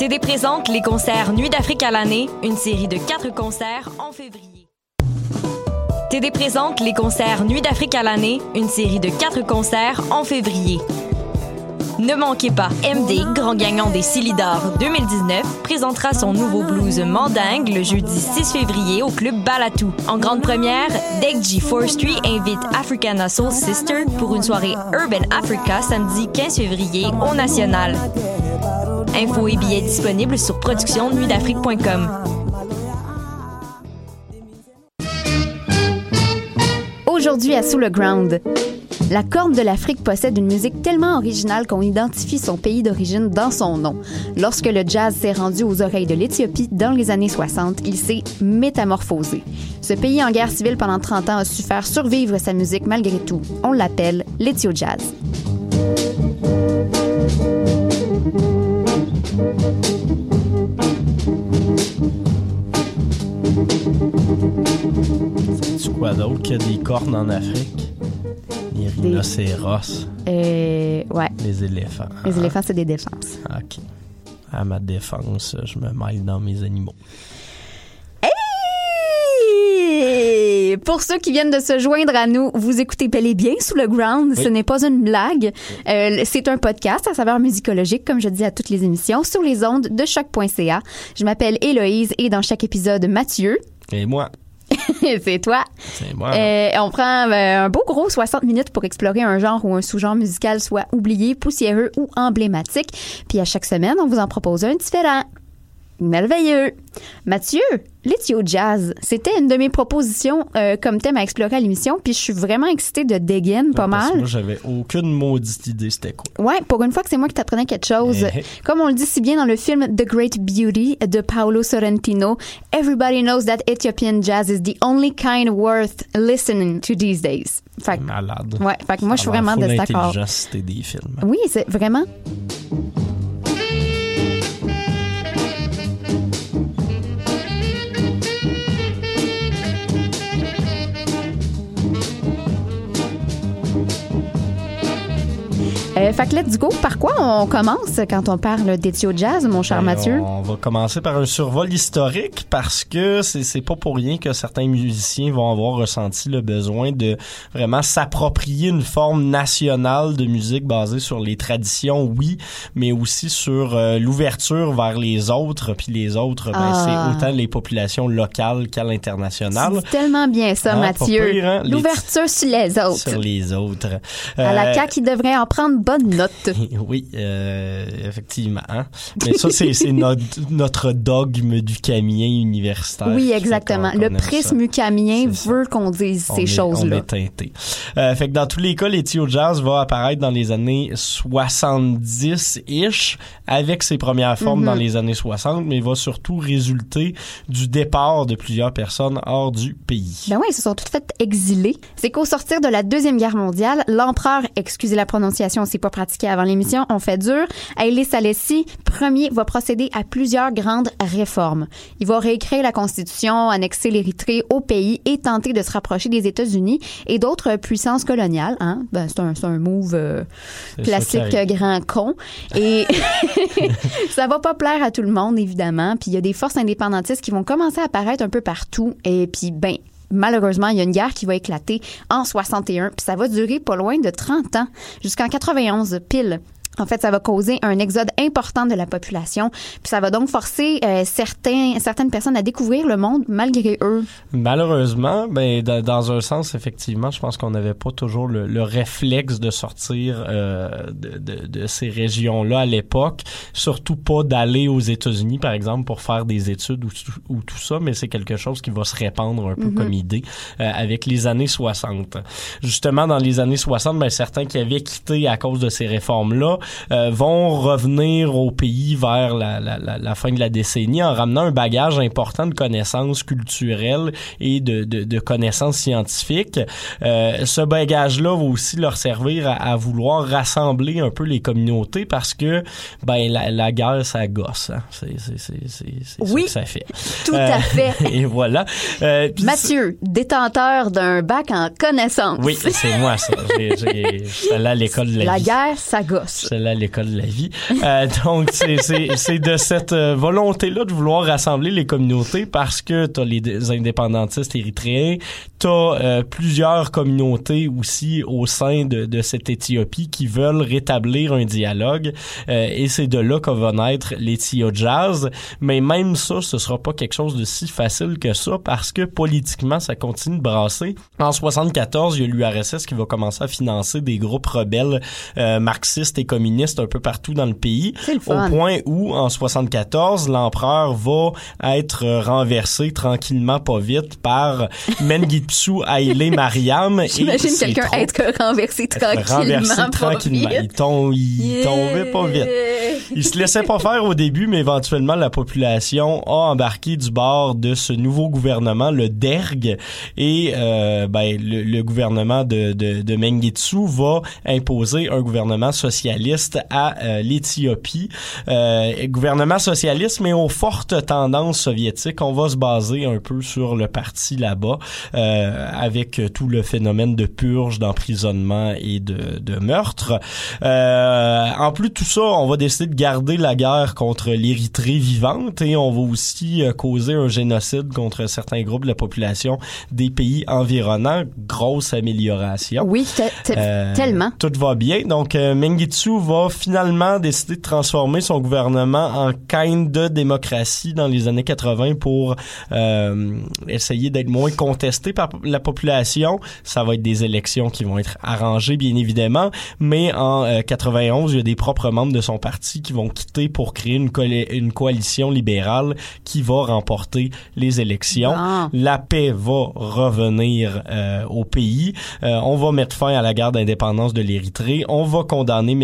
TD présente les concerts Nuit d'Afrique à l'année, une série de quatre concerts en février. TD présente les concerts Nuit d'Afrique à l'année, une série de quatre concerts en février. Ne manquez pas, MD, grand gagnant des Silidor 2019, présentera son nouveau blues Mandingue le jeudi 6 février au club Balatou. En grande première, Degji Forestry invite Africana Soul Sister pour une soirée Urban Africa samedi 15 février au National. Infos et billets disponibles sur productionnuitdafrique.com. Aujourd'hui à Sous le Ground. La Corne de l'Afrique possède une musique tellement originale qu'on identifie son pays d'origine dans son nom. Lorsque le jazz s'est rendu aux oreilles de l'Éthiopie dans les années 60, il s'est métamorphosé. Ce pays en guerre civile pendant 30 ans a su faire survivre sa musique malgré tout. On l'appelle l'Ethio Jazz. C'est quoi d'autre a des cornes en Afrique? Les rhinocéros, Euh, ouais, les éléphants. les éléphants, c'est des défenses. OK. À ma défense, je me mêle dans mes animaux. Pour ceux qui viennent de se joindre à nous, vous écoutez bel et bien sous le ground. Ce n'est pas une blague. Euh, c'est un podcast à saveur musicologique, comme je dis à toutes les émissions, sur les ondes de choc.ca. Je m'appelle Héloïse et dans chaque épisode, Mathieu. Et moi, c'est toi. c'est moi. Euh, on prend euh, un beau gros 60 minutes pour explorer un genre ou un sous-genre musical soit oublié, poussiéreux ou emblématique. Puis à chaque semaine, on vous en propose un différent. Merveilleux. Mathieu, l'Ethio Jazz, c'était une de mes propositions euh, comme thème à explorer à l'émission, puis je suis vraiment excitée de dégaine pas mal. Moi, j'avais aucune maudite idée c'était quoi. Ouais, pour une fois que c'est moi qui t'apprenais quelque chose. Eh. Comme on le dit si bien dans le film The Great Beauty de Paolo Sorrentino, everybody knows that Ethiopian jazz is the only kind worth listening to these days. Fait que- Malade. Ouais, fait que moi, je suis vraiment de full cet accord. intelligent si c'était des films. Oui, c'est vraiment. Euh, fait que let's go. Par quoi on commence quand on parle d'Ethio Jazz, mon cher Ben, Mathieu? On va commencer par un survol historique parce que c'est c'est pas pour rien que certains musiciens vont avoir ressenti le besoin de vraiment s'approprier une forme nationale de musique basée sur les traditions, oui, mais aussi sur euh, l'ouverture vers les autres. Puis les autres, ben, Ah. c'est autant les populations locales qu'à l'international. C'est tellement bien ça, Hein, pas Mathieu. hein? Les- L'ouverture sur les autres. Sur les autres. À la Euh, CAQ, il devrait en prendre bonne note. Oui, euh, effectivement. hein. Mais ça, c'est notre, notre dogme du camien universitaire. Oui, exactement. Le prisme camien veut qu'on dise On ces choses-là. On est teinté. Euh, fait que dans tous les cas, l'Ethio Jazz va apparaître dans les années 70-ish avec ses premières formes Mhm. dans les années 60, mais va surtout résulter du départ de plusieurs personnes hors du pays. Ben oui, ils se sont toutes faites exiler. C'est qu'au sortir de la Deuxième Guerre mondiale, l'empereur, excusez la prononciation, c'est pas pratiqué avant l'émission, on fait dur, Haile Selassie Ier va procéder à plusieurs grandes réformes. Il va réécrire la Constitution, annexer l'Érythrée au pays et tenter de se rapprocher des États-Unis et d'autres puissances coloniales. Hein? Ben, c'est un, move euh, classique grand con. Et ça va pas plaire à tout le monde, évidemment. Puis il y a des forces indépendantistes qui vont commencer à apparaître un peu partout. Et puis, ben, malheureusement, il y a une guerre qui va éclater en 61. Puis ça va durer pas loin de 30 ans, jusqu'en 91 pile. En fait, ça va causer un exode important de la population, puis ça va donc forcer euh, certains, certaines personnes à découvrir le monde malgré eux. Malheureusement, ben dans, dans un sens, effectivement, je pense qu'on n'avait pas toujours le, le réflexe de sortir euh, de, de, de ces régions-là à l'époque. Surtout pas d'aller aux États-Unis, par exemple, pour faire des études ou, tout- ou tout ça, mais c'est quelque chose qui va se répandre un peu Mhm. comme idée euh, avec les années 60. Justement, dans les années 60, ben, certains qui avaient quitté à cause de ces réformes-là euh, vont revenir au pays vers la, la, la, la fin de la décennie en ramenant un bagage important de connaissances culturelles et de, de, de connaissances scientifiques. Euh, ce bagage-là va aussi leur servir à, à vouloir rassembler un peu les communautés parce que ben la, la guerre ça gosse. Hein. C'est Oui. ça que ça fait. Tout Euh, à fait. Et voilà. Euh, Mathieu, détenteur d'un bac en connaissances. oui, c'est moi ça. Allé à l'école de la, La vie. guerre, ça gosse. Celle-là, l'école de la vie. Euh, donc, c'est, de cette euh, volonté-là de vouloir rassembler les communautés parce que t'as les indépendantistes érythréens, t'as euh, plusieurs communautés aussi au sein de, cette Éthiopie qui veulent rétablir un dialogue et c'est de là que va naître l'Ethio Jazz. Mais même ça, ce sera pas quelque chose de si facile que ça parce que politiquement, ça continue de brasser. En 74, il y a l'URSS qui va commencer à financer des groupes rebelles marxistes et communistes un peu partout dans le pays. Le Au point où, en 74, l'empereur va être renversé tranquillement, pas vite, par Mengistu Haile Mariam. J'imagine quelqu'un être renversé tranquillement. renversé pas tranquillement. vite. Il, tom- il Yeah. tombait pas vite. Il se laissait pas faire au début, mais éventuellement, la population a embarqué du bord de ce nouveau gouvernement, le DERG, et euh, ben, le, le gouvernement de, de, de Mengistu va imposer un gouvernement socialiste à euh, l'Éthiopie. Euh, gouvernement socialiste, mais aux fortes tendances soviétiques. On va se baser un peu sur le parti là-bas, euh, avec tout le phénomène de purge, d'emprisonnement et de, de meurtre. En plus de tout ça, on va décider de garder la guerre contre l'Érythrée vivante et on va aussi causer un génocide contre certains groupes de la population des pays environnants. Grosse amélioration. Oui, te- te- Euh, tellement. Tout va bien. Donc, Mengistu va finalement décider de transformer son gouvernement en kind de démocratie dans les années 80 pour euh, essayer d'être moins contesté par la population. Ça va être des élections qui vont être arrangées, bien évidemment. Mais en euh, 91, il y a des propres membres de son parti qui vont quitter pour créer une, une coalition libérale qui va remporter les élections. La paix va revenir euh, au pays. Euh, on va mettre fin à la guerre d'indépendance de l'Érythrée. On va condamner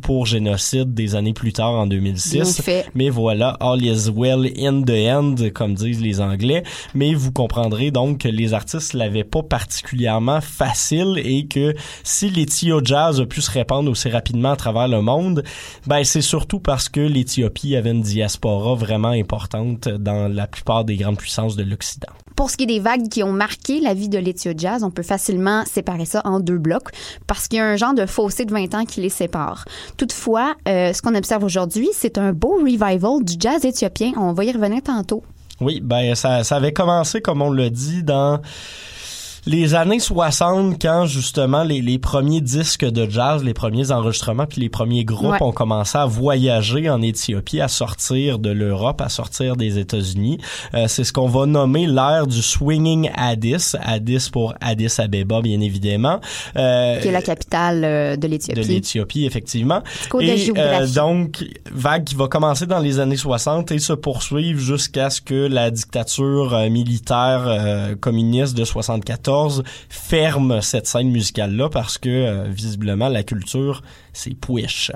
Pour génocide des années plus tard en Bien 2006. fait. Mais voilà, all is well in the end, comme disent les Anglais. Mais vous comprendrez donc que les artistes l'avaient pas particulièrement facile et que si l'Ethio Jazz a pu se répandre aussi rapidement à travers le monde, ben c'est surtout parce que l'Éthiopie avait une diaspora vraiment importante dans la plupart des grandes puissances de l'Occident. Pour ce qui est des vagues qui ont marqué la vie de l'Ethio Jazz, on peut facilement séparer ça en deux blocs parce qu'il y a un genre de fossé de 20 ans qui les sépare. Toutefois, euh, ce qu'on observe aujourd'hui, c'est un beau revival du jazz éthiopien. On va y revenir tantôt. Oui, ben ça, ça avait commencé, comme on l'a dit, dans les années 60, quand justement les, les premiers disques de jazz, les premiers enregistrements, puis les premiers groupes Ouais. ont commencé à voyager en Éthiopie, à sortir de l'Europe, à sortir des États-Unis. Euh, c'est ce qu'on va nommer l'ère du swinging Addis, Addis pour Addis Abeba, bien évidemment. Euh, qui est la capitale euh, de de l'Éthiopie. l'Éthiopie, effectivement. Et géographie. donc, vague qui va commencer dans les années 60 et se poursuivre jusqu'à ce que la dictature euh, militaire euh, communiste de 74 ferme cette scène musicale-là parce que, euh, visiblement, la culture, c'est push.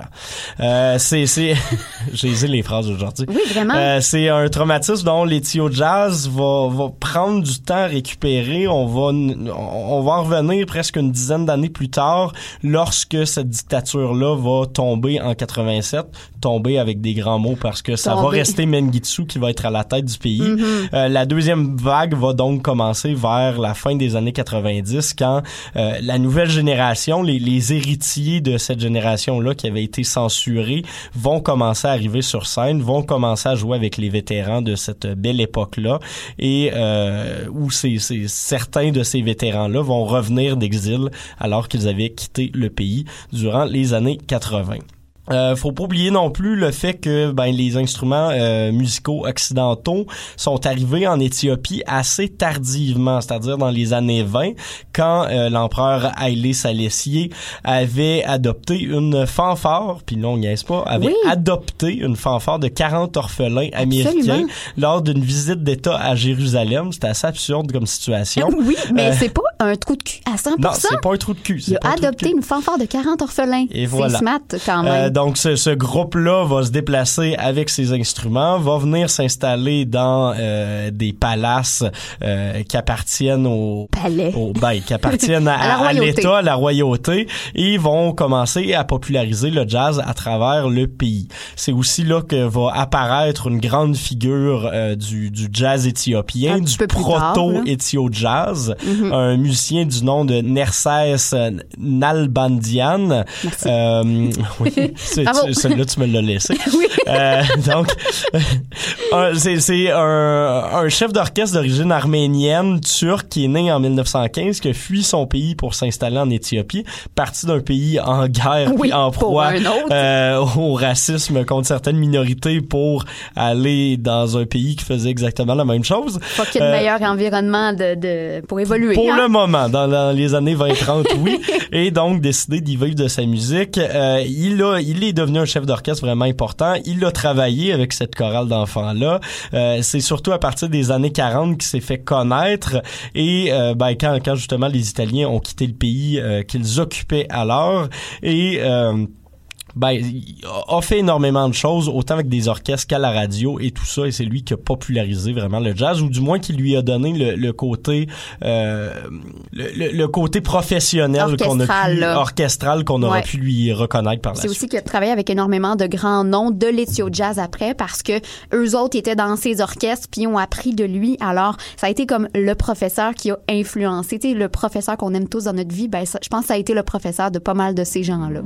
Euh, c'est... c'est J'ai les phrases aujourd'hui. Oui, vraiment. Euh, c'est un traumatisme dont l'Ethio Jazz va, va prendre du temps à récupérer. On va, on va en revenir presque une dizaine d'années plus tard lorsque cette dictature-là va tomber en 87. Tomber avec des grands mots parce que ça va rester Mengistu qui va être à la tête du pays. Mhm. Euh, la deuxième vague va donc commencer vers la fin des années 90 quand euh, la nouvelle génération, les, les héritiers de cette génération-là qui avait été censurée vont commencer à arriver sur scène, vont commencer à jouer avec les vétérans de cette belle époque-là et euh, où c'est- certains de ces vétérans-là vont revenir d'exil alors qu'ils avaient quitté le pays durant les années 80. Euh, faut pas oublier non plus le fait que ben les instruments euh, musicaux occidentaux sont arrivés en Éthiopie assez tardivement, c'est-à-dire dans les années 20, quand euh, l'empereur Haile Selassie avait adopté une fanfare, puis non, niaise pas, avait Oui. adopté une fanfare de 40 orphelins américains lors d'une visite d'État à Jérusalem. C'était assez absurde comme situation. oui, mais Euh, c'est pas un trou de cul à 100 Non, c'est pas un trou de cul. Il a un adopté une fanfare de 40 orphelins. Et voilà. C'est smart quand même. Euh, donc ce, ce groupe-là va se déplacer avec ses instruments, va venir s'installer dans euh, des palaces euh, qui appartiennent au Palais. au ben, qui appartiennent à, l'État, à la royauté, et ils vont commencer à populariser le jazz à travers le pays. C'est aussi là que va apparaître une grande figure euh, du, du jazz éthiopien, Un du petit peu plus tard, là. proto-éthio jazz, Mhm. un musicien du nom de Nerses Nalbandian. Euh, oui, celui-là, tu me l'as laissé. Oui. Euh, donc, c'est un, un chef d'orchestre d'origine arménienne, turc, qui est né en 1915, qui a fui son pays pour s'installer en Éthiopie, parti d'un pays en guerre Oui, puis en proie euh, au racisme contre certaines minorités pour aller dans un pays qui faisait exactement la même chose. Faut qu'il y ait de Euh, meilleur environnement de, de, pour évoluer. Pour hein? le moment, dans, les années 20-30, oui. Et donc, décidé d'y vivre de sa musique. Euh, il a, il est devenu un chef d'orchestre vraiment important. Il a travaillé avec cette chorale d'enfants-là. Euh, c'est surtout à partir des années 40 qu'il s'est fait connaître. Et euh, ben, quand, quand justement les Italiens ont quitté le pays euh, qu'ils occupaient alors. Et... ben, a fait énormément de choses, autant avec des orchestres qu'à la radio et tout ça, et c'est lui qui a popularisé vraiment le jazz, ou du moins qui lui a donné le, le côté, euh, le, côté professionnel qu'on a Orchestral, pu, là. orchestral qu'on aurait pu lui reconnaître par la C'est suite. aussi qu'il a travaillé avec énormément de grands noms de l'Ethio Jazz après parce que eux autres étaient dans ses orchestres puis ont appris de lui. Alors, ça a été comme le professeur qui a influencé. Tu sais, le professeur qu'on aime tous dans notre vie, ben, ça- je pense que ça a été le professeur de pas mal de ces gens-là.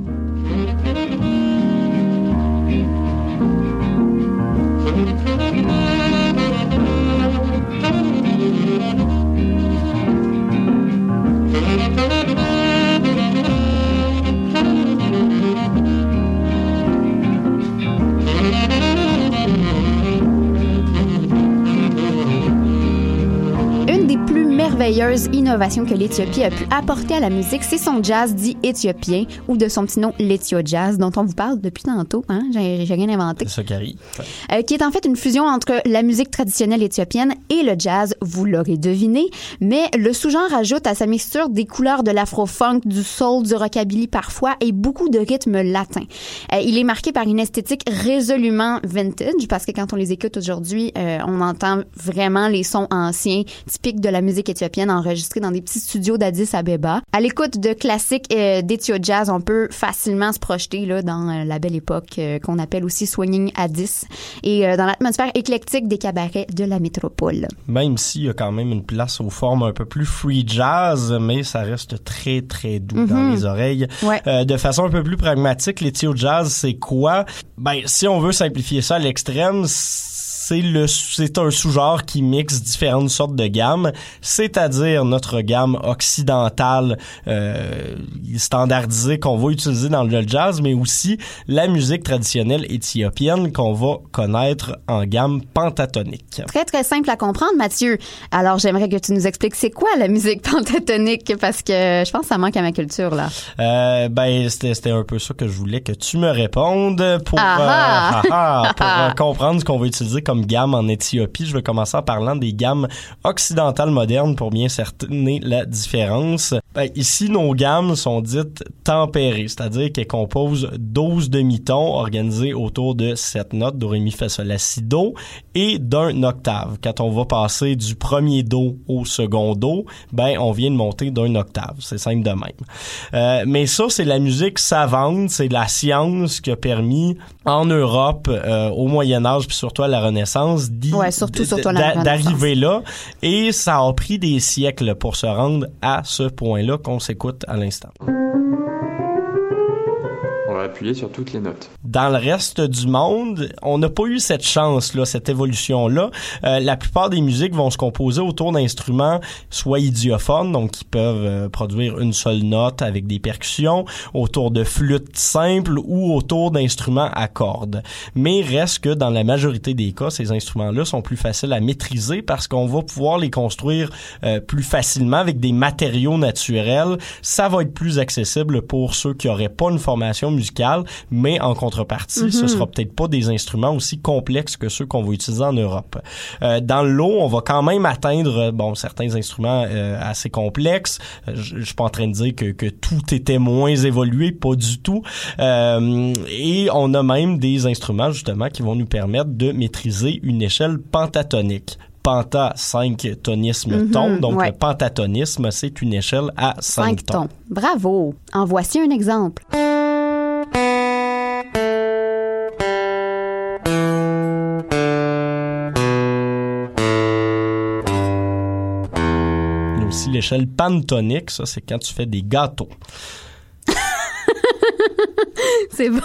Une des plus merveilleuses innovations que l'Éthiopie a pu apporter à la musique, c'est son jazz dit éthiopien ou de son petit nom l'Ethio Jazz dont on vous parle depuis tantôt. Hein? J'ai rien inventé. Ça qui. Euh, qui est en fait une fusion entre la musique traditionnelle éthiopienne et le jazz, vous l'aurez deviné, mais le sous-genre ajoute à sa mixture des couleurs de l'afro-funk, du soul, du rockabilly parfois et beaucoup de rythmes latins. Euh, il est marqué par une esthétique résolument vintage parce que quand on les écoute aujourd'hui, euh, on entend vraiment les sons anciens typiques de la musique éthiopienne enregistrés dans des petits studios d'Addis Abeba. À l'écoute de classiques euh, d'Ethio Jazz, on peut facilement se projeter là dans euh, la belle époque euh, qu'on appelle aussi swinging Addis et euh, dans l'atmosphère éclectique des cabarets de la métropole. Même s'il y a quand même une place aux formes un peu plus free jazz, mais ça reste très, très doux dans Mhm. les oreilles. Ouais. Euh, de façon un peu plus pragmatique, l'Ethio Jazz, c'est quoi? Ben, si on veut simplifier ça à l'extrême, c'est le c'est un sous-genre qui mixe différentes sortes de gammes, c'est-à-dire notre gamme occidentale euh, standardisée qu'on va utiliser dans le jazz, mais aussi la musique traditionnelle éthiopienne qu'on va connaître en gamme pentatonique. Très, très simple à comprendre, Mathieu. Alors, j'aimerais que tu nous expliques c'est quoi la musique pentatonique? Parce que je pense que ça manque à ma culture, là. Euh, ben c'était c'était un peu ça que je voulais que tu me répondes pour Ah euh, ah! ah pour euh, comprendre ce qu'on va utiliser comme gamme en Éthiopie. Je vais commencer en parlant des gammes occidentales modernes pour bien cerner la différence. Ben, ici nos gammes sont dites tempérées, c'est-à-dire qu'elles composent 12 demi-tons organisés autour de 7 notes do ré mi fa sol la si do et d'un octave. Quand on va passer du premier do au second do, ben on vient de monter d'un octave. C'est simple de même. Euh, mais ça, c'est la musique savante, c'est la science qui a permis en Europe, euh, au Moyen Âge, puis surtout à la Renaissance, Ouais, Renaissance. d'arriver là. Et ça a pris des siècles pour se rendre à ce point-là qu'on s'écoute à l'instant. Appuyer sur toutes les notes. dans le reste du monde, on n'a pas eu cette chance-là, cette évolution-là. Euh, la plupart des musiques vont se composer autour d'instruments soit idiophones, donc qui peuvent euh, produire une seule note avec des percussions, autour de flûtes simples ou autour d'instruments à cordes. Mais reste que dans la majorité des cas, ces instruments-là sont plus faciles à maîtriser parce qu'on va pouvoir les construire euh, plus facilement avec des matériaux naturels. Ça va être plus accessible pour ceux qui auraient pas une formation musicale, mais en contrepartie, ce sera peut-être pas des instruments aussi complexes que ceux qu'on va utiliser en Europe. Euh, dans l'eau, on va quand même atteindre bon certains instruments euh, assez complexes. Euh, Je, je suis pas en train de dire que, que tout était moins évolué, pas du tout. Euh, et on a même des instruments justement qui vont nous permettre de maîtriser une échelle pentatonique penta 5 tonisme Mhm, ton donc ouais. le pentatonisme c'est une échelle à 5, Cinq tons. Bravo. En voici un exemple. L'échelle pantonique. Ça, c'est quand tu fais des gâteaux. C'est bon!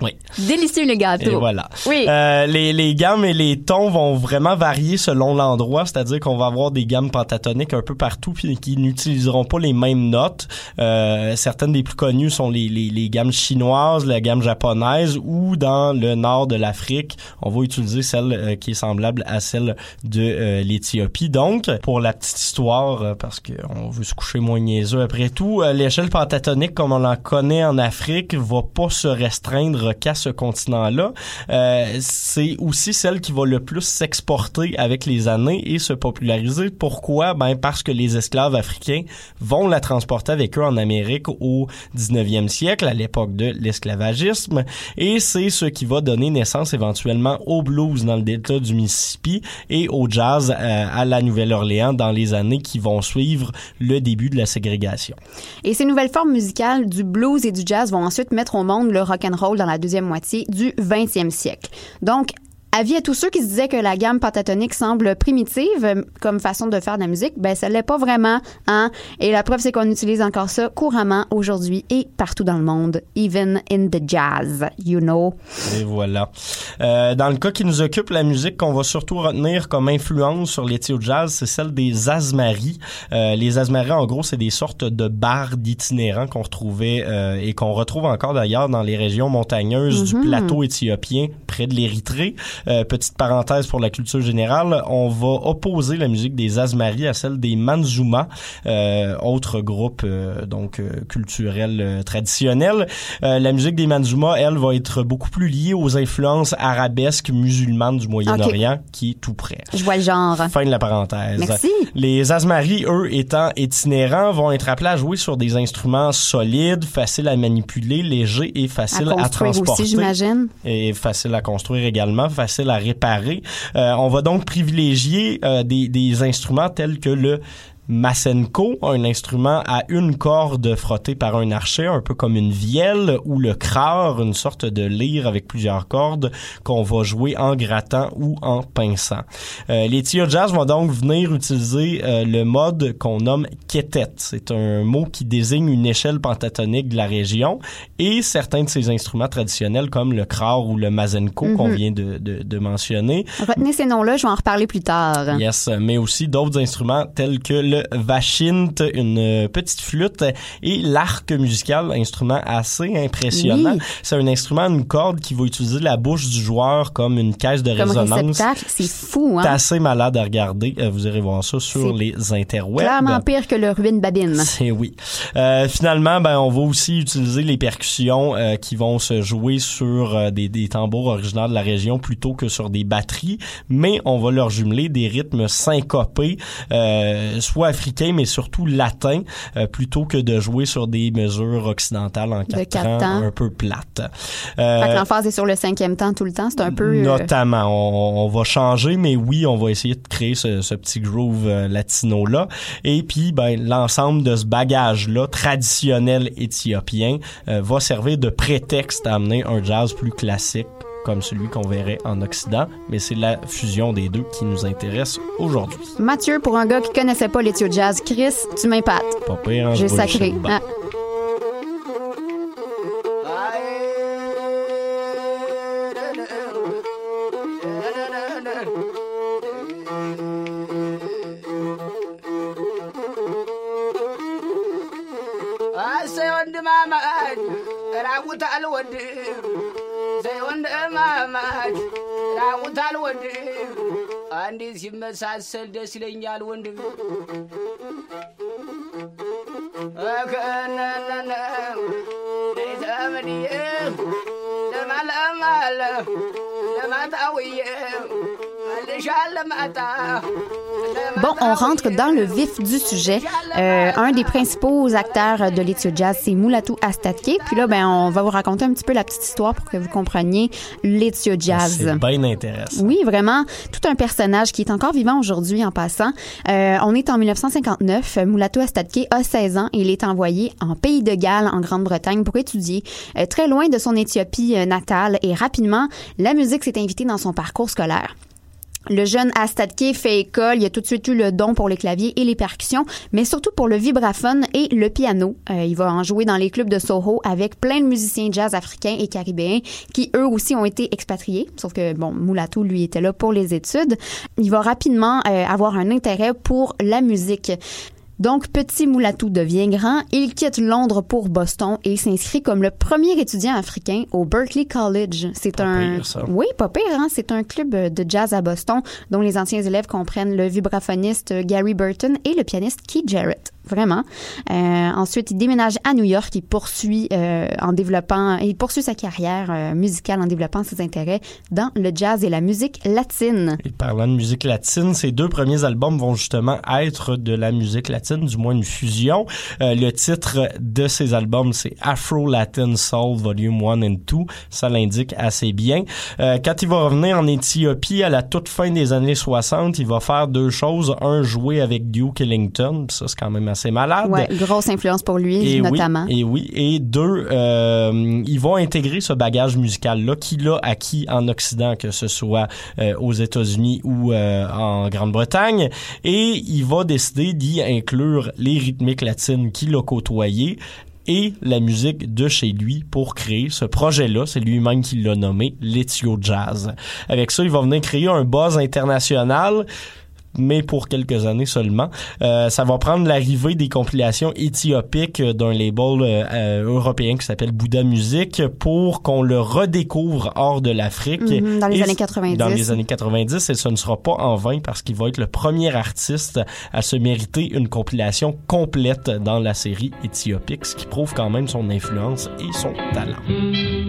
Oui. Délicieux le gâteau. Et voilà. Oui. Euh, les, les gammes et les tons vont vraiment varier selon l'endroit, c'est-à-dire qu'on va avoir des gammes pentatoniques un peu partout puis qui n'utiliseront pas les mêmes notes. Euh, certaines des plus connues sont les, les, les gammes chinoises, la gamme japonaise ou dans le nord de l'Afrique, on va utiliser celle euh, qui est semblable à celle de euh, l'Éthiopie. Donc, pour la petite histoire, euh, parce qu'on veut se coucher moins niaiseux après tout, l'échelle pentatonique comme on la connaît en Afrique va pas se restreindre qu'à ce continent-là. Euh, c'est aussi celle qui va le plus s'exporter avec les années et se populariser. Pourquoi? Ben parce que les esclaves africains vont la transporter avec eux en Amérique au 19e siècle, à l'époque de l'esclavagisme, et c'est ce qui va donner naissance éventuellement au blues dans le delta du Mississippi et au jazz euh, à la Nouvelle-Orléans dans les années qui vont suivre le début de la ségrégation. Et ces nouvelles formes musicales du blues et du jazz vont ensuite mettre au monde le rock and roll dans la deuxième moitié du 20e siècle. Donc, avis à tous ceux qui se disaient que la gamme pentatonique semble primitive euh, comme façon de faire de la musique, ben ça l'est pas vraiment, hein. Et la preuve c'est qu'on utilise encore ça couramment aujourd'hui et partout dans le monde, even in the jazz, you know. Et voilà. Euh, dans le cas qui nous occupe, la musique qu'on va surtout retenir comme influence sur l'éthio jazz, c'est celle des azmaris. Euh, les azmaris, en gros, c'est des sortes de bardes itinérants qu'on retrouvait euh, et qu'on retrouve encore d'ailleurs dans les régions montagneuses du plateau éthiopien, près de l'Érythrée. Euh, petite parenthèse pour la culture générale, on va opposer la musique des azmaris à celle des manzuma, euh, autre groupe euh, donc euh, culturel euh, traditionnel. Euh, la musique des manzuma, elle, va être beaucoup plus liée aux influences arabesques musulmanes du Moyen-Orient, qui est tout près. Je vois le genre. Fin de la parenthèse. Merci. Les Azmaris, eux, étant itinérants, vont être appelés à jouer sur des instruments solides, faciles à manipuler, légers et À faciles à, construire transporter. aussi, j'imagine. et facile à construire également, facile à réparer. Euh, on va donc privilégier euh, des, des instruments tels que le Masenko, un instrument à une corde frotté par un archet, un peu comme une vielle, ou le crare, une sorte de lyre avec plusieurs cordes qu'on va jouer en grattant ou en pinçant. Euh, les tio jazz vont donc venir utiliser euh, le mode qu'on nomme ketet. C'est un mot qui désigne une échelle pentatonique de la région et certains de ces instruments traditionnels comme le crare ou le mazenko qu'on vient de, de, de mentionner Retenez ces noms-là, je vais en reparler plus tard. Yes, mais aussi d'autres instruments tels que le vachint, une euh, petite flûte et l'arc musical, instrument assez impressionnant. Oui. C'est un instrument une corde qui va utiliser la bouche du joueur comme une caisse de Comme résonance. c'est fou, C'est hein? assez malade à regarder. Euh, Vous irez voir ça sur les interwebs. Clairement pire que le ruine babine. C'est oui. Euh, finalement, ben on va aussi utiliser les percussions euh, qui vont se jouer sur euh, des, des tambours originaires de la région plutôt que sur des batteries, mais on va leur jumeler des rythmes syncopés, euh, soit africains mais surtout latins, euh, plutôt que de jouer sur des mesures occidentales en quatre, quatre temps, temps. un peu plates. Fait Euh, que l'emphase est sur le cinquième temps tout le temps. C'est un peu. euh, Notamment, on, on va changer, mais oui, on va essayer de créer ce, ce petit groove euh, latino là. Et puis, ben, l'ensemble de ce bagage-là traditionnel éthiopien euh, va servir de prétexte à amener un jazz plus classique comme celui qu'on verrait en Occident, mais c'est la fusion des deux qui nous intéresse aujourd'hui. Mathieu, pour un gars qui connaissait pas l'étio jazz, Chris, tu m'épates. Pas pire, hein, J'ai sacré. Ah. መሳሰል ደስ ይለኛል ወንድም ከእነነነ ተምድዬ ለማላማለ ለማታውዬ Bon, on rentre dans le vif du sujet. Euh, un des principaux acteurs de l'étio jazz, c'est Moulatou Astatke. Puis là, ben, on va vous raconter un petit peu la petite histoire pour que vous compreniez l'étio jazz. C'est bien intéressant. Oui, vraiment, tout un personnage qui est encore vivant aujourd'hui en passant. Euh, on est en 1959. Moulatou Astatke a 16 ans et il est envoyé en pays de Galles, en Grande-Bretagne, pour étudier euh, très loin de son Éthiopie natale. Et rapidement, la musique s'est invitée dans son parcours scolaire. Le jeune Astatke fait école, il a tout de suite eu le don pour les claviers et les percussions, mais surtout pour le vibraphone et le piano. Euh, il va en jouer dans les clubs de Soho avec plein de musiciens jazz africains et caribéens qui eux aussi ont été expatriés, sauf que bon, Moulatou lui était là pour les études. Il va rapidement euh, avoir un intérêt pour la musique. Donc, petit Moulatou devient grand. Il quitte Londres pour Boston et s'inscrit comme le premier étudiant africain au Berklee College. C'est Pas un, pire, ça. oui, pas pire, hein? C'est un club de jazz à Boston dont les anciens élèves comprennent le vibraphoniste Gary Burton et le pianiste Keith Jarrett. Vraiment. Euh, ensuite, il déménage à New York. Il poursuit euh, en développant, il poursuit sa carrière euh, musicale en développant ses intérêts dans le jazz et la musique latine. Et parlant de musique latine, ces deux premiers albums vont justement être de la musique latine, du moins une fusion. Euh, le titre de ces albums, c'est Afro Latin Soul Volume 1 and 2. Ça l'indique assez bien. Euh, quand il va revenir en Éthiopie à la toute fin des années 60, il va faire deux choses. Un, jouer avec Duke Ellington. Ça, c'est quand même assez malade. Ouais, grosse influence pour lui, Et notamment. Oui, et oui. Et deux, euh, ils vont intégrer ce bagage musical-là qu'il a acquis en Occident, que ce soit euh, aux États-Unis ou euh, en Grande-Bretagne. Et il va décider d'y inclure les rythmiques latines qu'il a côtoyées et la musique de chez lui pour créer ce projet-là. C'est lui-même qui l'a nommé l'Ethio Jazz. Avec ça, il va venir créer un buzz international mais pour quelques années seulement. Euh, ça va prendre l'arrivée des compilations éthiopiques d'un label euh, euh, européen qui s'appelle Bouddha Music pour qu'on le redécouvre hors de l'Afrique. Mhm, dans les Et années c- 90. Dans les années 90, et ce ne sera pas en vain parce qu'il va être le premier artiste à se mériter une compilation complète dans la série éthiopique, ce qui prouve quand même son influence et son talent.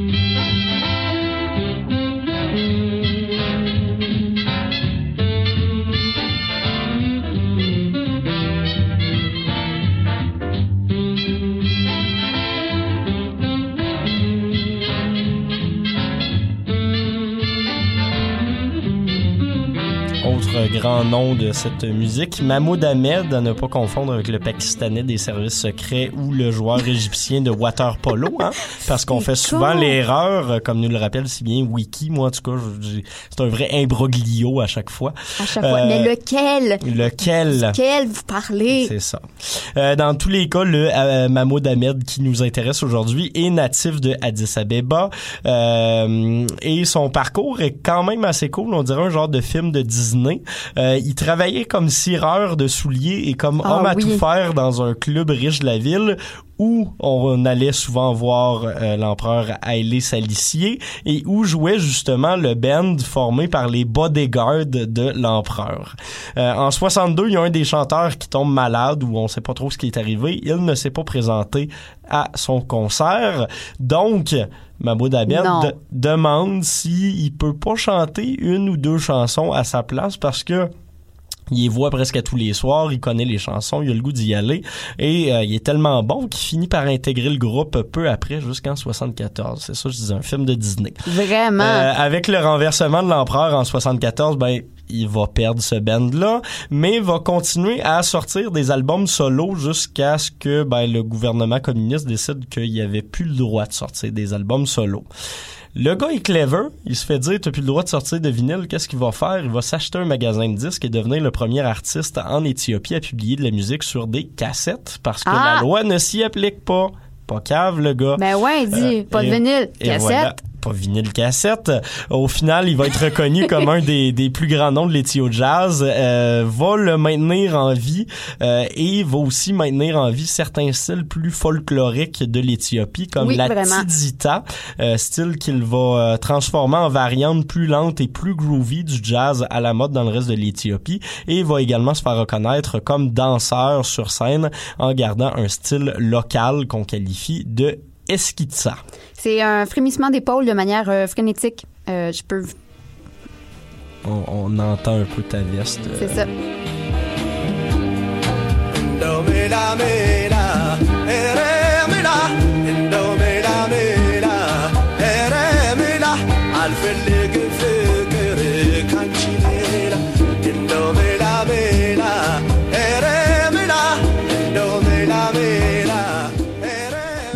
Autre grand nom de cette musique, Mahmoud Ahmed, à ne pas confondre avec le Pakistanais des services secrets ou le joueur égyptien de water polo, hein, parce qu'on fait souvent l'erreur, euh, comme nous le rappelle si bien Wiki, moi en tout cas, c'est un vrai imbroglio à chaque fois. À chaque fois. Euh, Mais lequel? Lequel Lequel vous parlez? c'est ça. Euh, dans tous les cas, le euh, Mahmoud Ahmed qui nous intéresse aujourd'hui est natif de Addis Abeba euh, et son parcours est quand même assez cool. On dirait un genre de film de Disney. Euh, il travaillait comme cireur de souliers et comme Ah homme à oui. tout faire dans un club riche de la ville où on allait souvent voir euh, l'empereur Haïlé Salicier et où jouait justement le band formé par les bodyguards de l'empereur. Euh, en 62, il y a un des chanteurs qui tombe malade ou on sait pas trop ce qui est arrivé. Il ne s'est pas présenté à son concert. Donc, Mahmoud Ahmed de- demande s'il peut pas chanter une ou deux chansons à sa place parce que il les voit presque à tous les soirs, il connaît les chansons, il a le goût d'y aller et euh, il est tellement bon qu'il finit par intégrer le groupe peu après jusqu'en 74. C'est ça, je disais, un film de Disney. Vraiment? Euh, avec le renversement de l'empereur en 74, ben il va perdre ce band-là, mais va continuer à sortir des albums solo jusqu'à ce que ben, le gouvernement communiste décide qu'il n'y avait plus le droit de sortir des albums solo. Le gars est clever, il se fait dire t'as plus le droit de sortir de vinyle, qu'est-ce qu'il va faire? Il va s'acheter un magasin de disques et devenir le premier artiste en Éthiopie à publier de la musique sur des cassettes parce que Ah! la loi ne s'y applique pas. Pas cave le gars. ben ouais, dis, Euh, pas de vinyle, Et cassette. voilà, pas vinyle cassette. Au final, il va être reconnu comme un des, des plus grands noms de l'Ethio Jazz. Euh, va le maintenir en vie euh, et va aussi maintenir en vie certains styles plus folkloriques de l'Éthiopie, comme Oui, la vraiment. tidita, euh, style qu'il va euh, transformer en variante plus lente et plus groovy du jazz à la mode dans le reste de l'Éthiopie. Et va également se faire reconnaître comme danseur sur scène en gardant un style local qu'on qualifie de Eskitsa. C'est un frémissement d'épaule de manière euh, frénétique. Euh, je peux. On, on entend un peu ta veste. euh, C'est ça.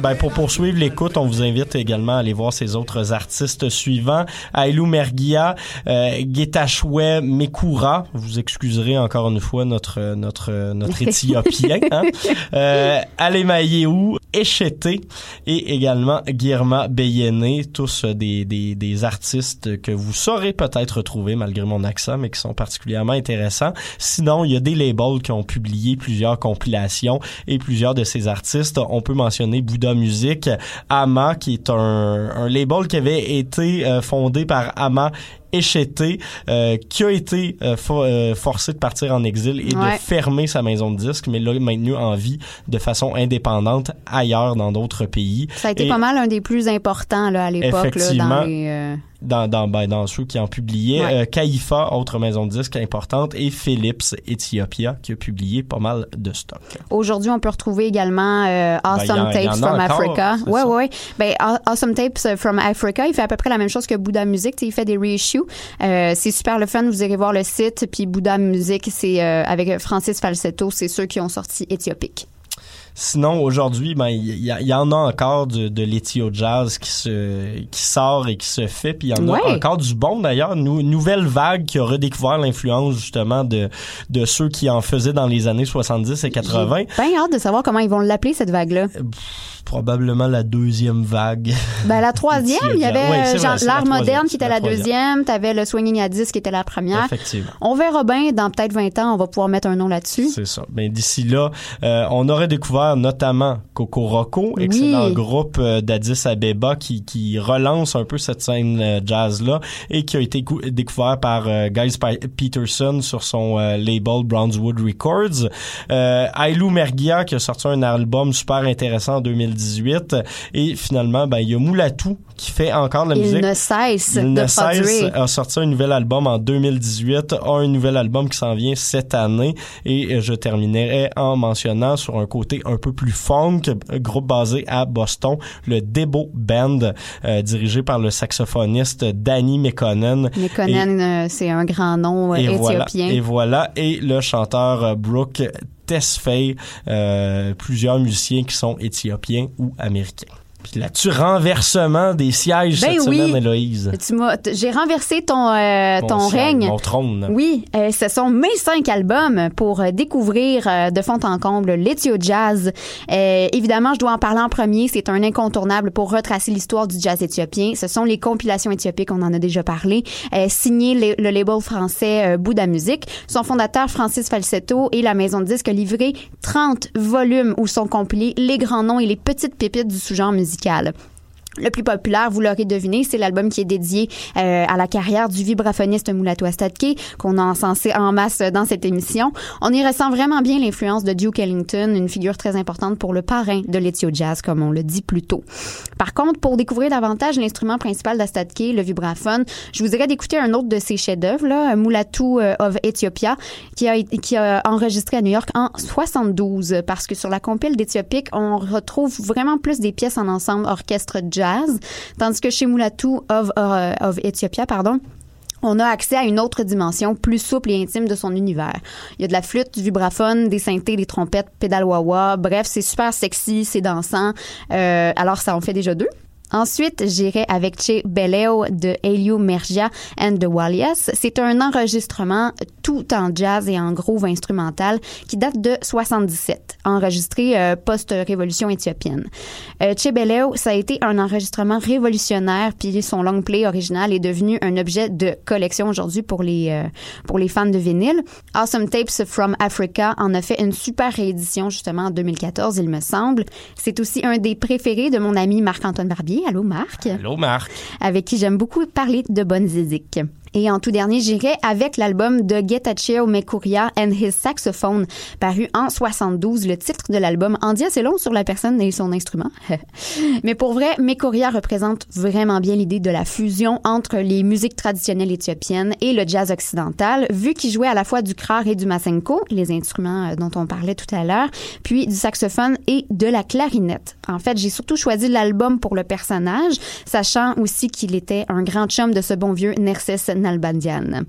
Ben, pour poursuivre l'écoute, on vous invite également à aller voir ces autres artistes suivants. Ailou Mergia, euh, Mekura. Vous excuserez encore une fois notre notre notre éthiopien. Hein? Euh, Alemayehu, Echete et également Guirma Beyene, tous des, des, des artistes que vous saurez peut-être retrouver malgré mon accent, mais qui sont particulièrement intéressants. Sinon, il y a des labels qui ont publié plusieurs compilations et plusieurs de ces artistes. On peut mentionner Bouddha Music, Ama, qui est un, un label qui avait été euh, fondé par Ama Euh, qui a été euh, euh, forcé de partir en exil et Ouais. de fermer sa maison de disques, mais là maintenu en vie de façon indépendante ailleurs dans d'autres pays. Ça a été Et- pas mal un des plus importants là, à l'époque là, dans les. dans dans ben, dans ceux qui en publiaient Ouais. euh, Kaifa autre maison de disques importante et Philips Ethiopia qui a publié pas mal de stock. Aujourd'hui, on peut retrouver également euh, Awesome Ben, y y Tapes from encore, Africa. Ouais, ça. ouais. Ben, Aw- Awesome Tapes from Africa, il fait à peu près la même chose que Buddha Music. Il fait des reissues. Euh, c'est super le fun. Vous irez voir le site. Puis Buddha Music, c'est euh, avec Francis Falsetto, c'est ceux qui ont sorti Éthiopique. Sinon, aujourd'hui, ben il y, en a encore de, de l'Ethio Jazz qui se qui sort et qui se fait, puis il y en Ouais. a encore du bon d'ailleurs. Nou- nouvelle vague qui a redécouvert l'influence justement de de ceux qui en faisaient dans les années 70 et 80. J'ai bien hâte de savoir comment ils vont l'appeler cette vague-là. Probablement la deuxième vague. Ben, la troisième, il y avait Oui, l'art moderne qui était la deuxième. T'avais le swinging à 10 qui était la première. Effectivement. On verra bien, dans peut-être 20 ans, on va pouvoir mettre un nom là-dessus. C'est ça. Ben d'ici là, euh, on aurait découvert notamment Coco Rocco, excellent Oui. groupe euh, d'Addis Abeba qui, qui relance un peu cette scène euh, jazz là et qui a été cou- découvert par euh, Guys Pi- Peterson sur son euh, label Brownswood Records. Euh, Ailou Mergia qui a sorti un album super intéressant en 2018 et finalement ben il y a Moulatou qui fait encore de la Il musique ne cesse il de ne cesse, produire. a sorti un nouvel album en 2018, a un nouvel album qui s'en vient cette année et euh, je terminerai en mentionnant sur un côté un peu plus funk, euh, groupe basé à Boston, le Debo Band, euh, dirigé par le saxophoniste Danny. Mekonnen, euh, c'est un grand nom euh, Et voilà, éthiopien. et voilà, et le chanteur euh, Brooke Tesfaye, euh, plusieurs musiciens qui sont éthiopiens ou américains. Puis là-dessus, renversement des sièges Ben cette oui. semaine, Héloïse. Tu m'as- t- J'ai renversé ton, euh, ton règne. Mon trône. Oui, euh, ce sont mes cinq albums pour euh, découvrir euh, de fond en comble l'Ethio Jazz. Euh, évidemment, je dois en parler en premier. C'est un incontournable pour retracer l'histoire du jazz éthiopien. Ce sont les compilations éthiopiques, on en a déjà parlé, euh, signé le, le label français Bouddha Music. Son fondateur, Francis Falsetto, et la maison de disques a livré 30 volumes où sont compilés les grands noms et les petites pépites du sous-genre musical. Trả Le plus populaire, vous l'aurez deviné, c'est l'album qui est dédié euh, à la carrière du vibraphoniste Mulatu Astatke, qu'on a encensé en masse dans cette émission. On y ressent vraiment bien l'influence de Duke Ellington, une figure très importante pour le parrain de l'Ethio Jazz, comme on le dit plus tôt. Par contre, pour découvrir davantage l'instrument principal d'Astatke, le vibraphone, je vous dirais d'écouter un autre de ses chefs-d'œuvre, là, euh, of Ethiopia, qui a, qui a enregistré à New York en 72, parce que sur la compile d'Éthiopique, on retrouve vraiment plus des pièces en ensemble orchestre jazz, tandis que chez Mulatu of, euh, of Ethiopia, pardon, on a accès à une autre dimension plus souple et intime de son univers. Il y a de la flûte, du vibraphone, des synthés, des trompettes, pédale wah Bref, c'est super sexy, c'est dansant. Euh, alors, ça en fait déjà deux. Ensuite, j'irai avec Che Beleo de Elio Mergia and the Walias. C'est un enregistrement tout en jazz et en groove instrumental qui date de 77, enregistré euh, post-révolution éthiopienne. Euh, Che Beleo, ça a été un enregistrement révolutionnaire, puis son long play original est devenu un objet de collection aujourd'hui pour les euh, pour les fans de vinyle. Awesome Tapes from Africa en a fait une super réédition justement en 2014, il me semble. C'est aussi un des préférés de mon ami Marc-Antoine Barbier. Allô Marc Allô, Marc. avec qui j'aime beaucoup parler de bonnes zizik. Et en tout dernier, j'irai avec l'album de Getachio Mekuria and His Saxophone, paru en 72. Le titre de l'album en dit assez long sur la personne et son instrument. Mais pour vrai, Mekuria représente vraiment bien l'idée de la fusion entre les musiques traditionnelles éthiopiennes et le jazz occidental, vu qu'il jouait à la fois du krar et du masenko, les instruments euh, dont on parlait tout à l'heure, puis du saxophone et de la clarinette. En fait, j'ai surtout choisi l'album pour le personnage, sachant aussi qu'il était un grand chum de ce bon vieux Nerses Nalbandian.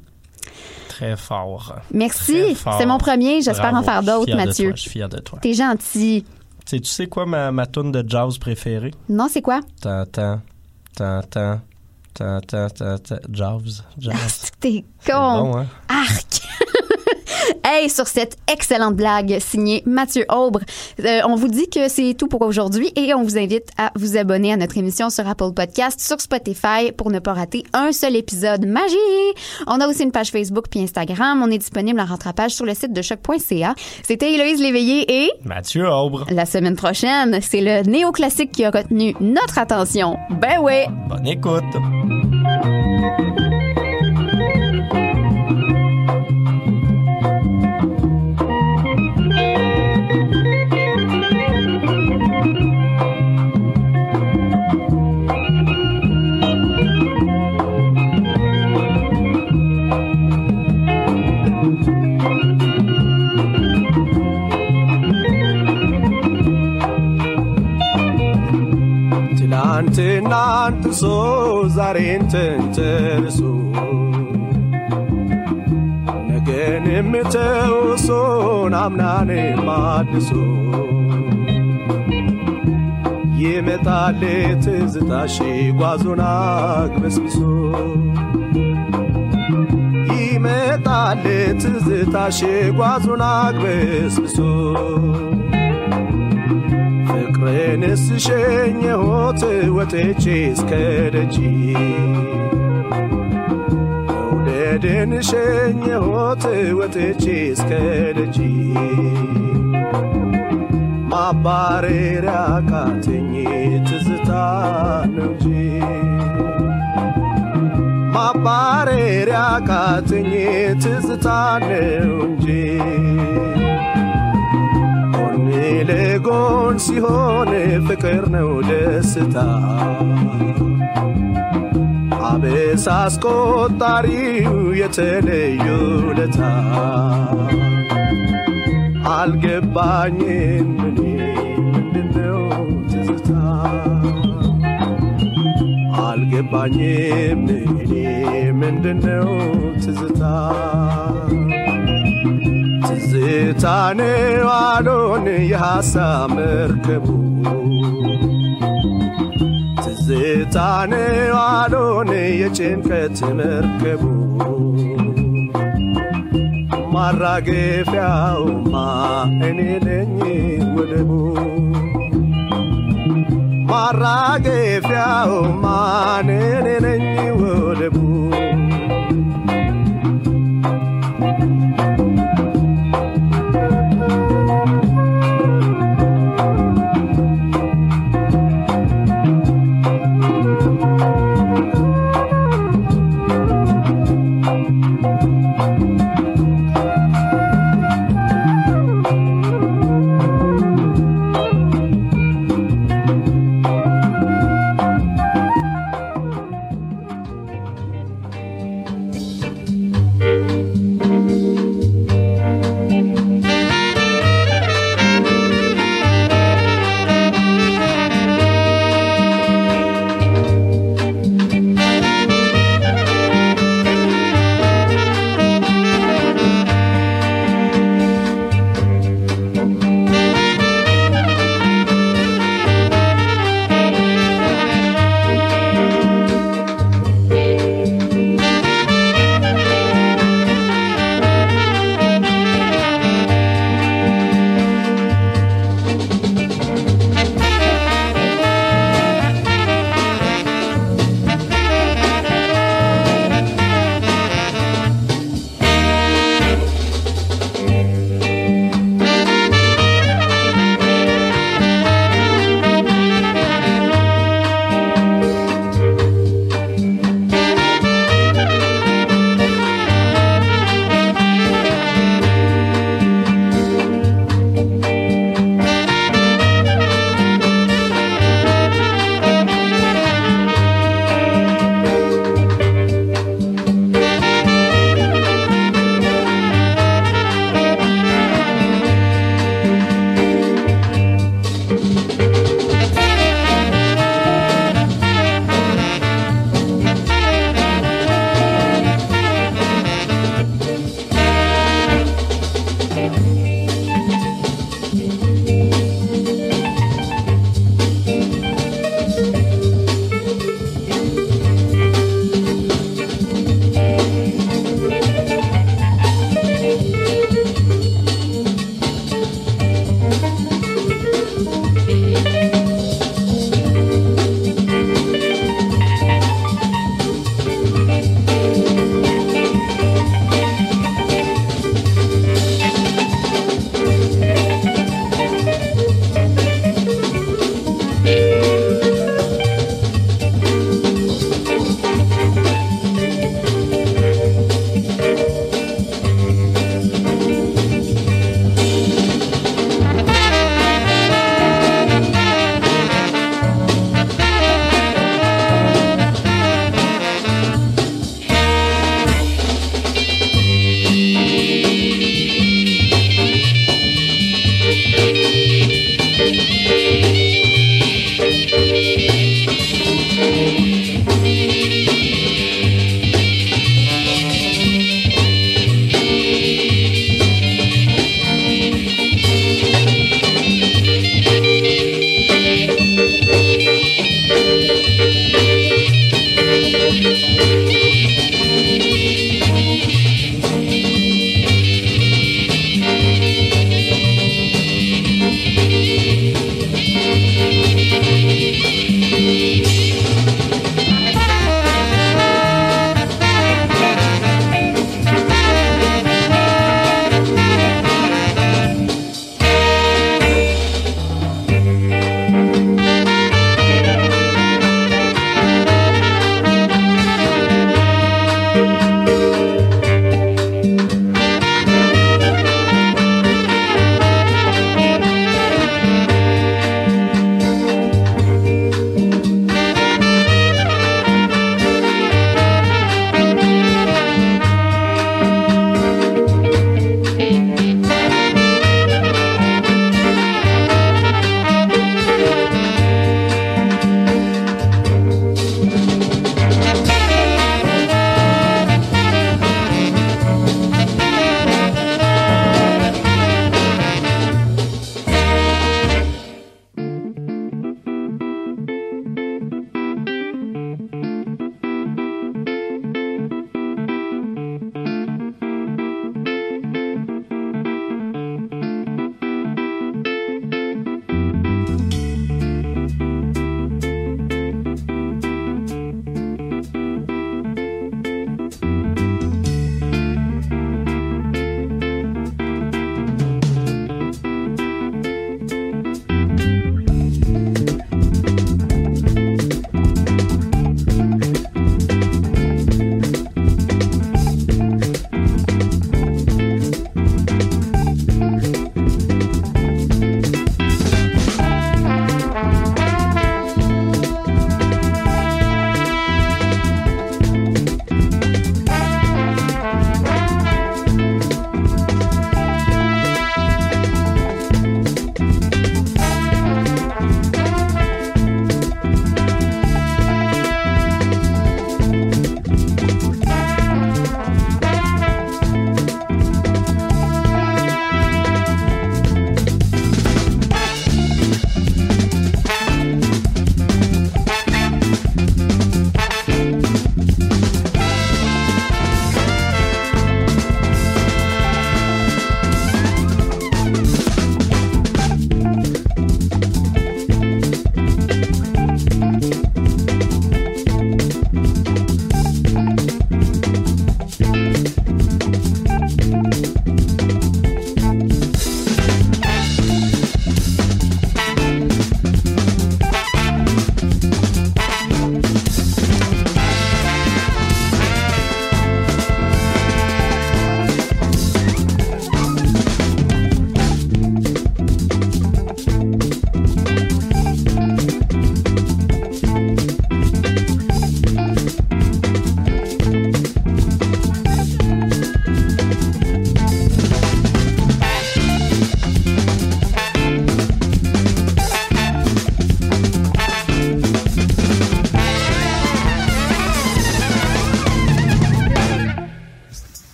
Très fort. Merci. C'est mon premier. J'espère en faire d'autres, Mathieu. Je suis fier de toi. T'es gentil. Tu sais, tu sais quoi ma, ma tune de jazz préférée? Non, c'est quoi? Tan, tan, tan, tan. Jazz, Ah, jazz. que t'es con. bon, hein? Arc! Hey, sur cette excellente blague signée Mathieu Aubre, euh, on vous dit que c'est tout pour aujourd'hui et on vous invite à vous abonner à notre émission sur Apple Podcast, sur Spotify pour ne pas rater un seul épisode magie. On a aussi une page Facebook puis Instagram. On est disponible en rattrapage sur le site de choc.ca. C'était Héloïse Léveillé et Mathieu Aubre. la semaine prochaine, c'est le néoclassique qui a retenu notre attention. Ben ouais! Bonne écoute. ትላንትናን ጥሶ ዛሬን ተንተርሶ ነገን የምተውሶን አምናን ማድሶ ይመጣል ትዝታሽ ጓዞን አግበስብሶ ይመጣል ትዝታሽ ጓዞን አግበስብሶ ፍቅርንስ ሸኘሁት ወጥቼ እስከ ደጅ መውደድን ሸኘሁት ወጥቼ እስከ ደጅ ማባረሪያ ካተኝ ትዝታ ነው እንጂ ማባረሪያ ካተኝ ትዝታ ነው እንጂ ለጎን ሲሆን ፍቅር ነው ደስታ። አበሳ አስቆጣሪው የተለዩ ለታ አልገባኝም እኔ ምንድነው ትዝታ? አልገባኝም እኔ ምንድነው ትዝታ ትዝታ ነው አሎን የሐሳብ መርከቡ። ትዝታ ነው አሎን የጭንቀት መርከቡ። ማራገፊያውማ እኔ ነኝ ወደቡ? ማራገፊያውማ እኔ ነኝ ወደቡ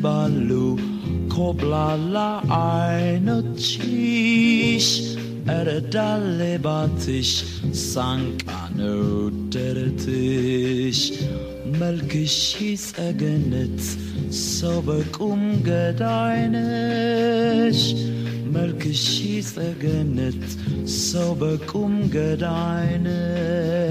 ይስባሉ ኮብላላ አይኖችሽ እረዳሌ ባትሽ ሳንቃ ነው ደረትሽ መልክሽ ጸገነት ሰው በቁም ገዳይነሽ መልክሽ ጸገነት ሰው በቁም ገዳይነሽ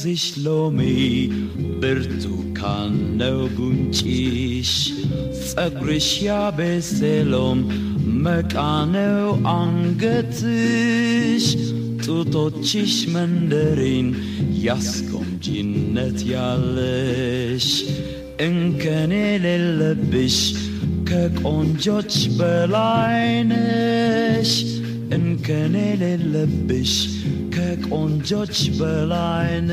ተረከዝሽ ሎሚ ብርቱካን ነው ጉንጭሽ ጸጉርሽ ያቤሴሎም መቃ ነው አንገትሽ ጡቶችሽ መንደሪን ያስቆምጂነት ያለሽ እንከን የሌለብሽ ከቆንጆች በላይነሽ እንከን የሌለብሽ on Judge Berliners.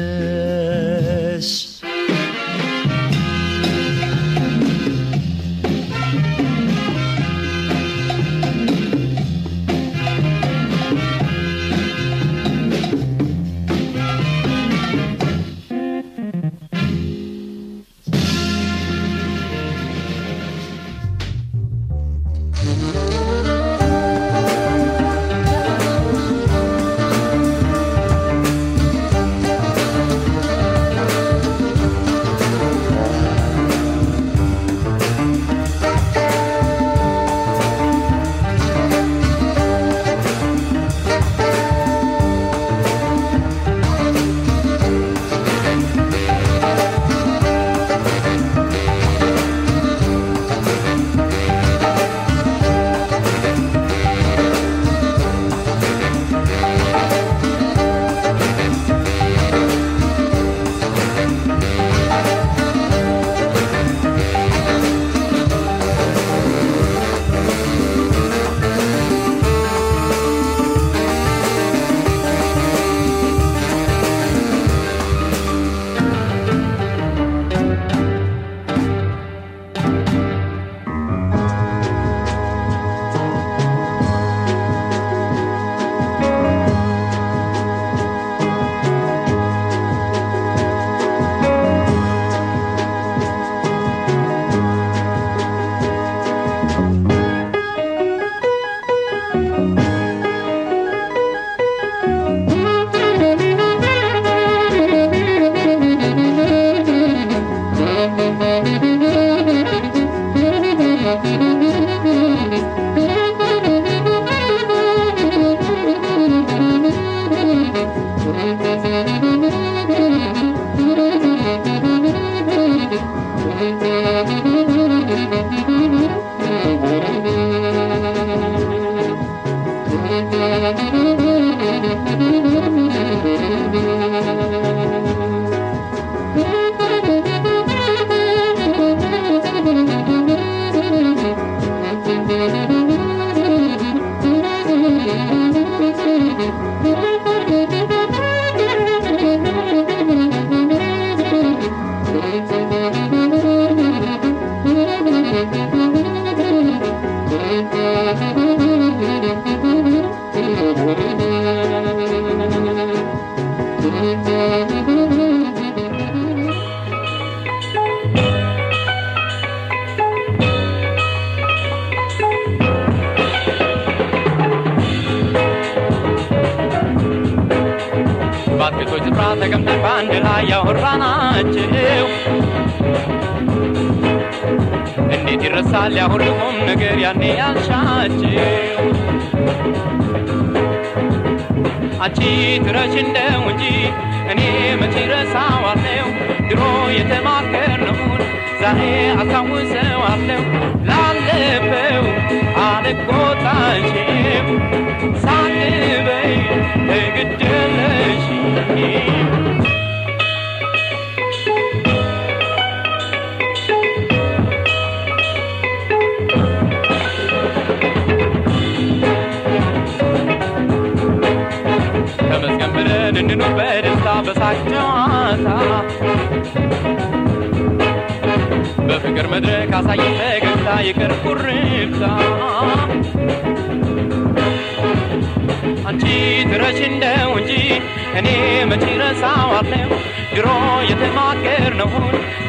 እኔ መቼ ረሳዋለሁ ድሮ የተማገርነውን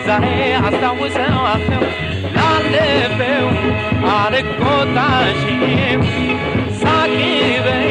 ዛሬ አስታውሰዋለሁ ላለፈው አልቆጣሽም ሳቂ በይ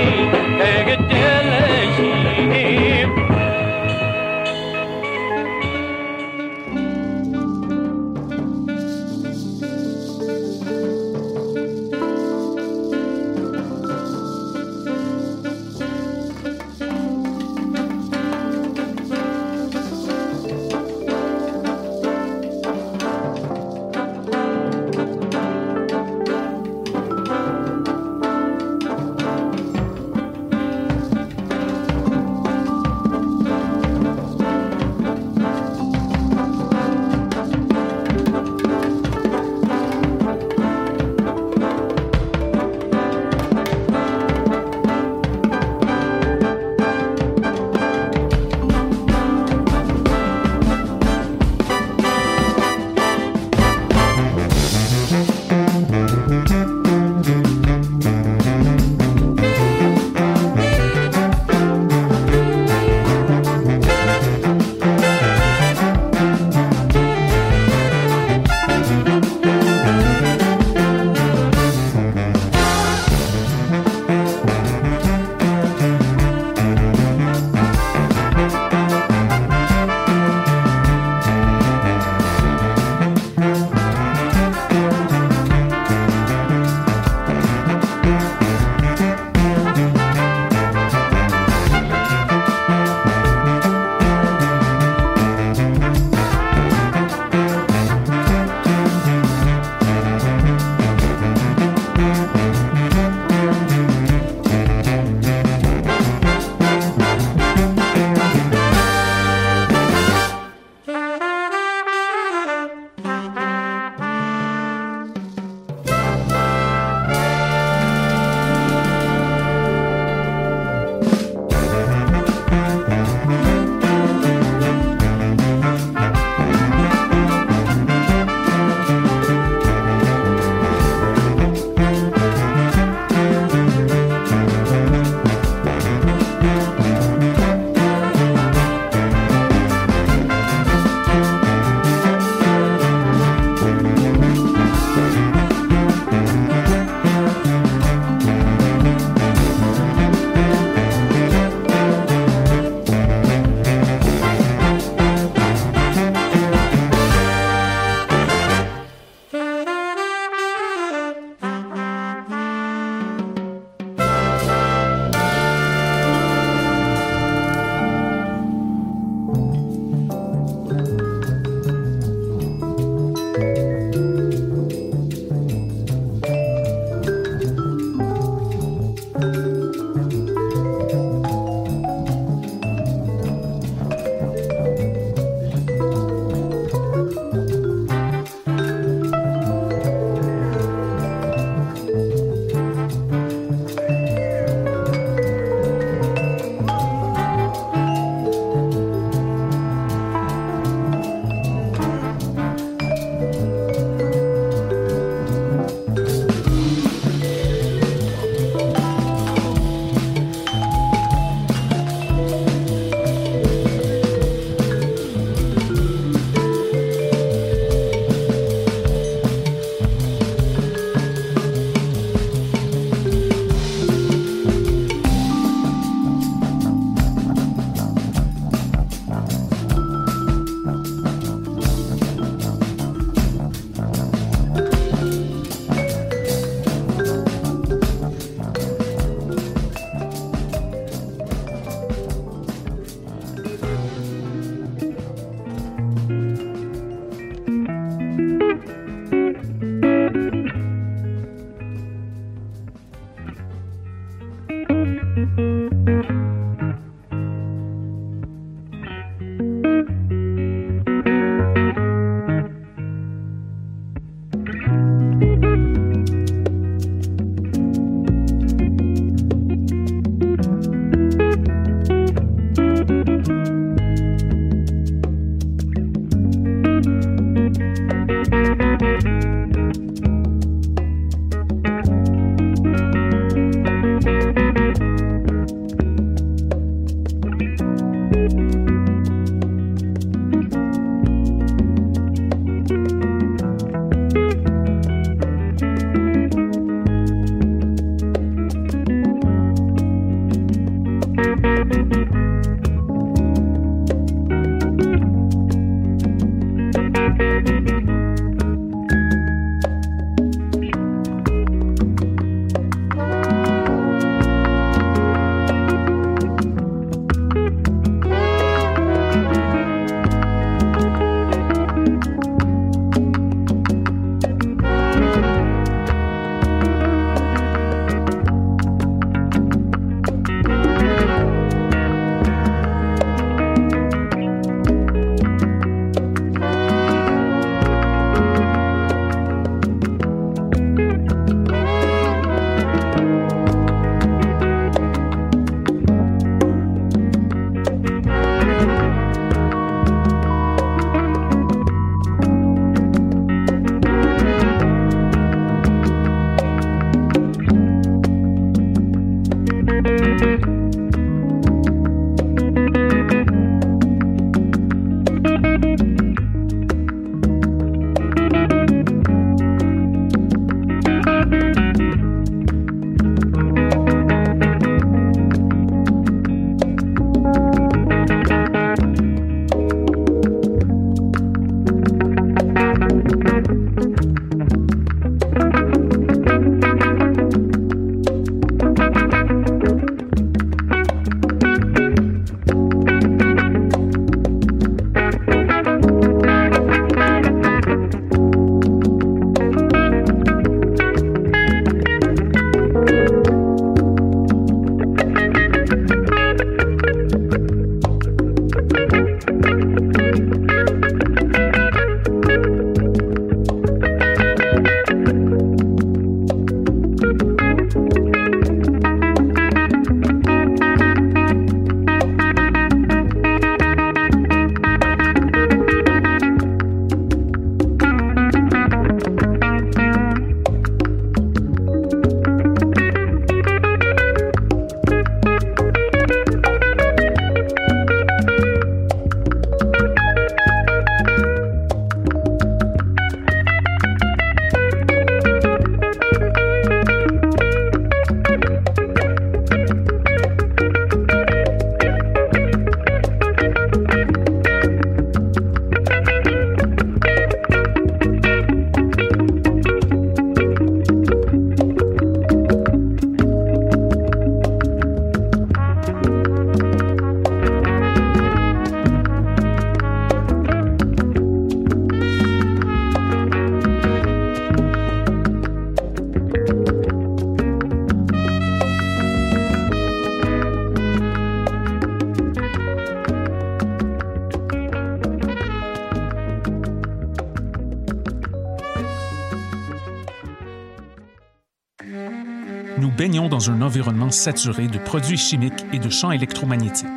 environnement saturé de produits chimiques et de champs électromagnétiques.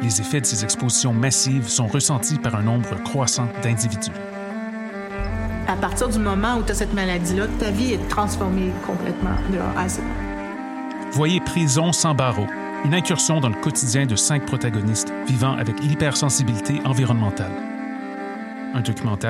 Les effets de ces expositions massives sont ressentis par un nombre croissant d'individus. À partir du moment où tu as cette maladie-là, ta vie est transformée complètement de A à Z. Voyez Prison sans barreaux, une incursion dans le quotidien de cinq protagonistes vivant avec l'hypersensibilité environnementale. Un documentaire